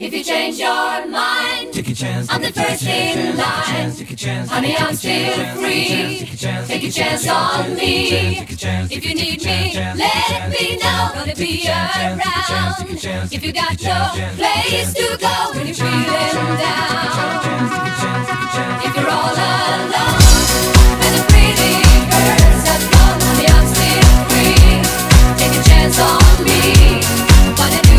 If you change your mind, Take a chance. I'm the first in line. Take a chance. Honey, I'm still free. Take a chance on me. Take a chance. If you need me, let me know. Gonna be around. If you got no place to go when you're feeling down. If you're all alone and the pretty birds have honey, I'm still free. Take a chance on me. Wanna do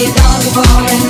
be long for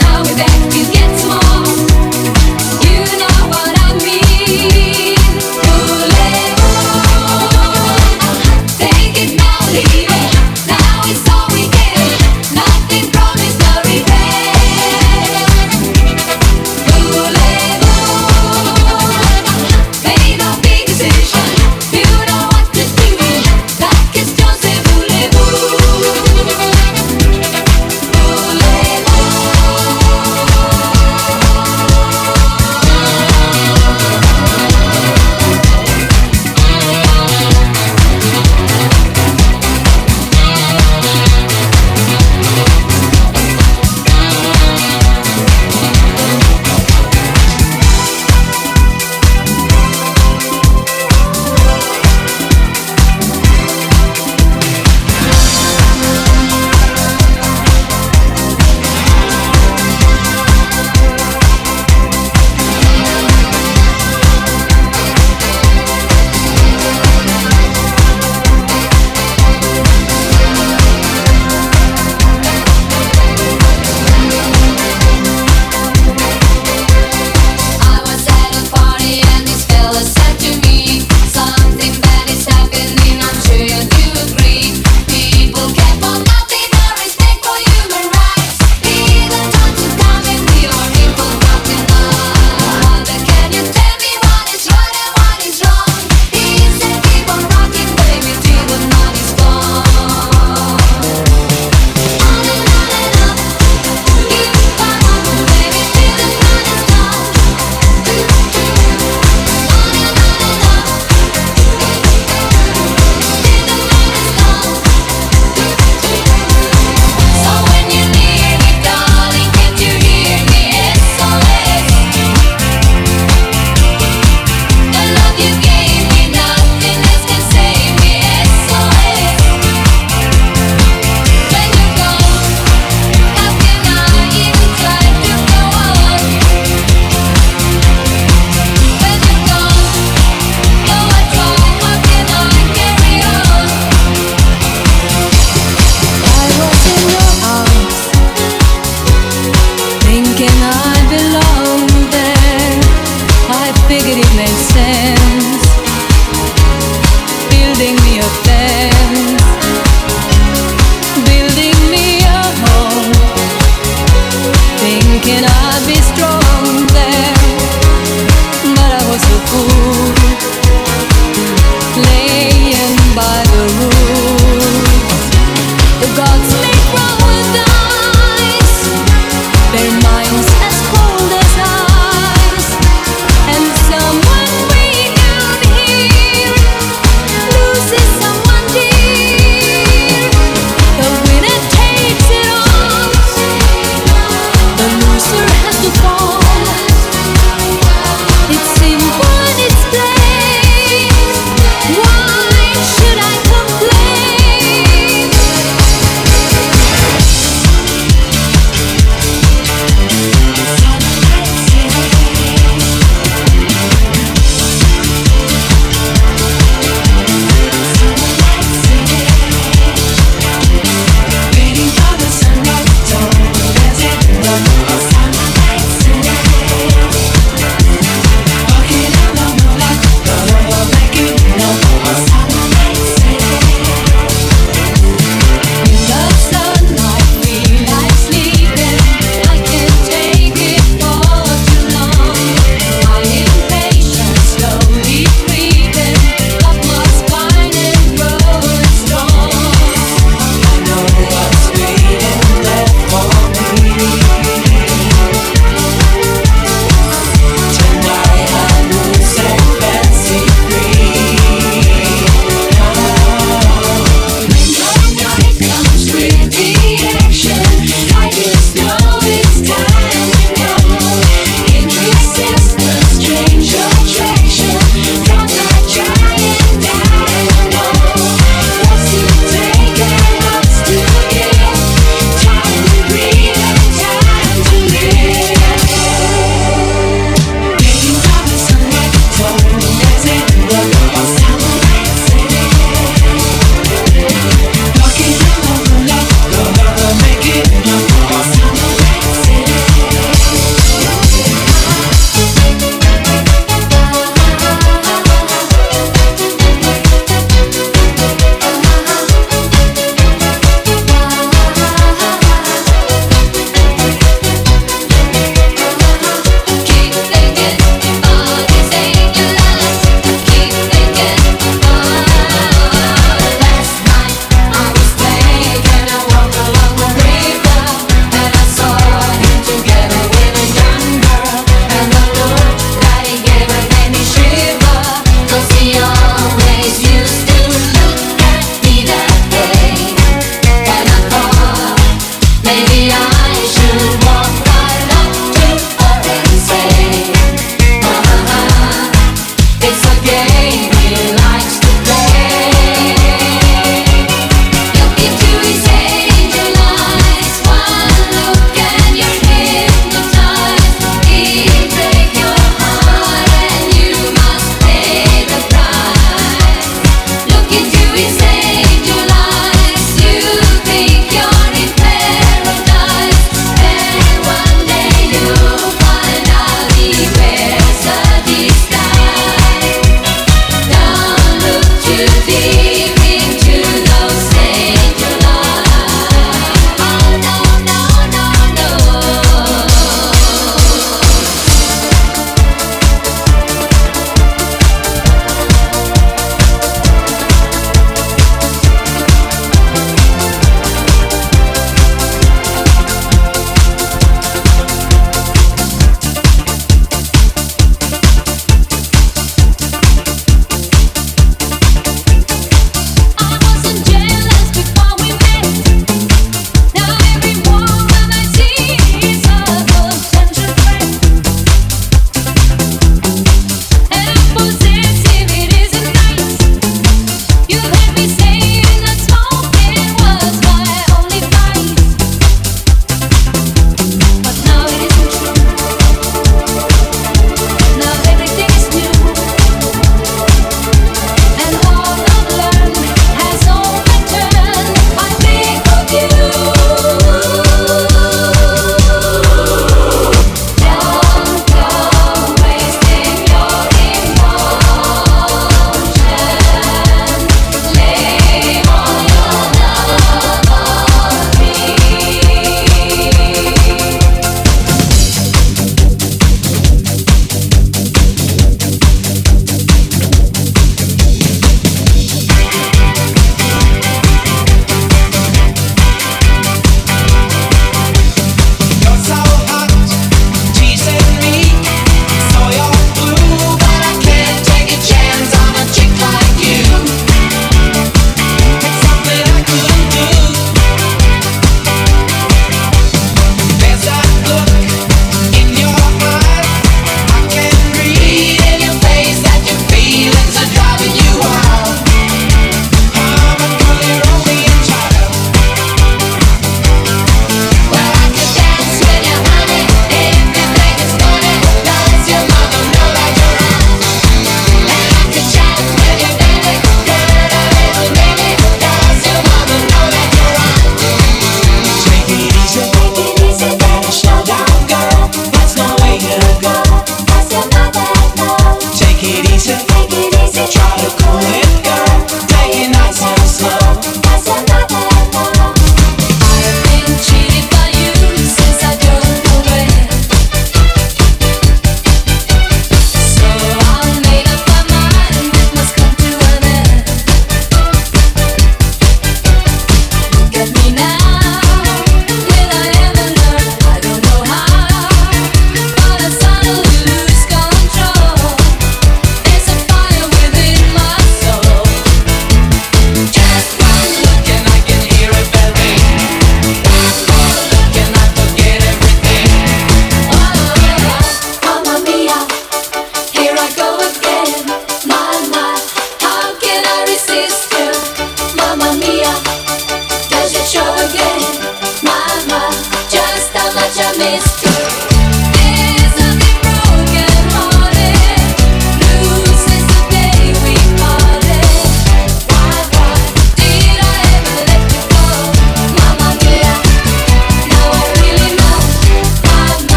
it's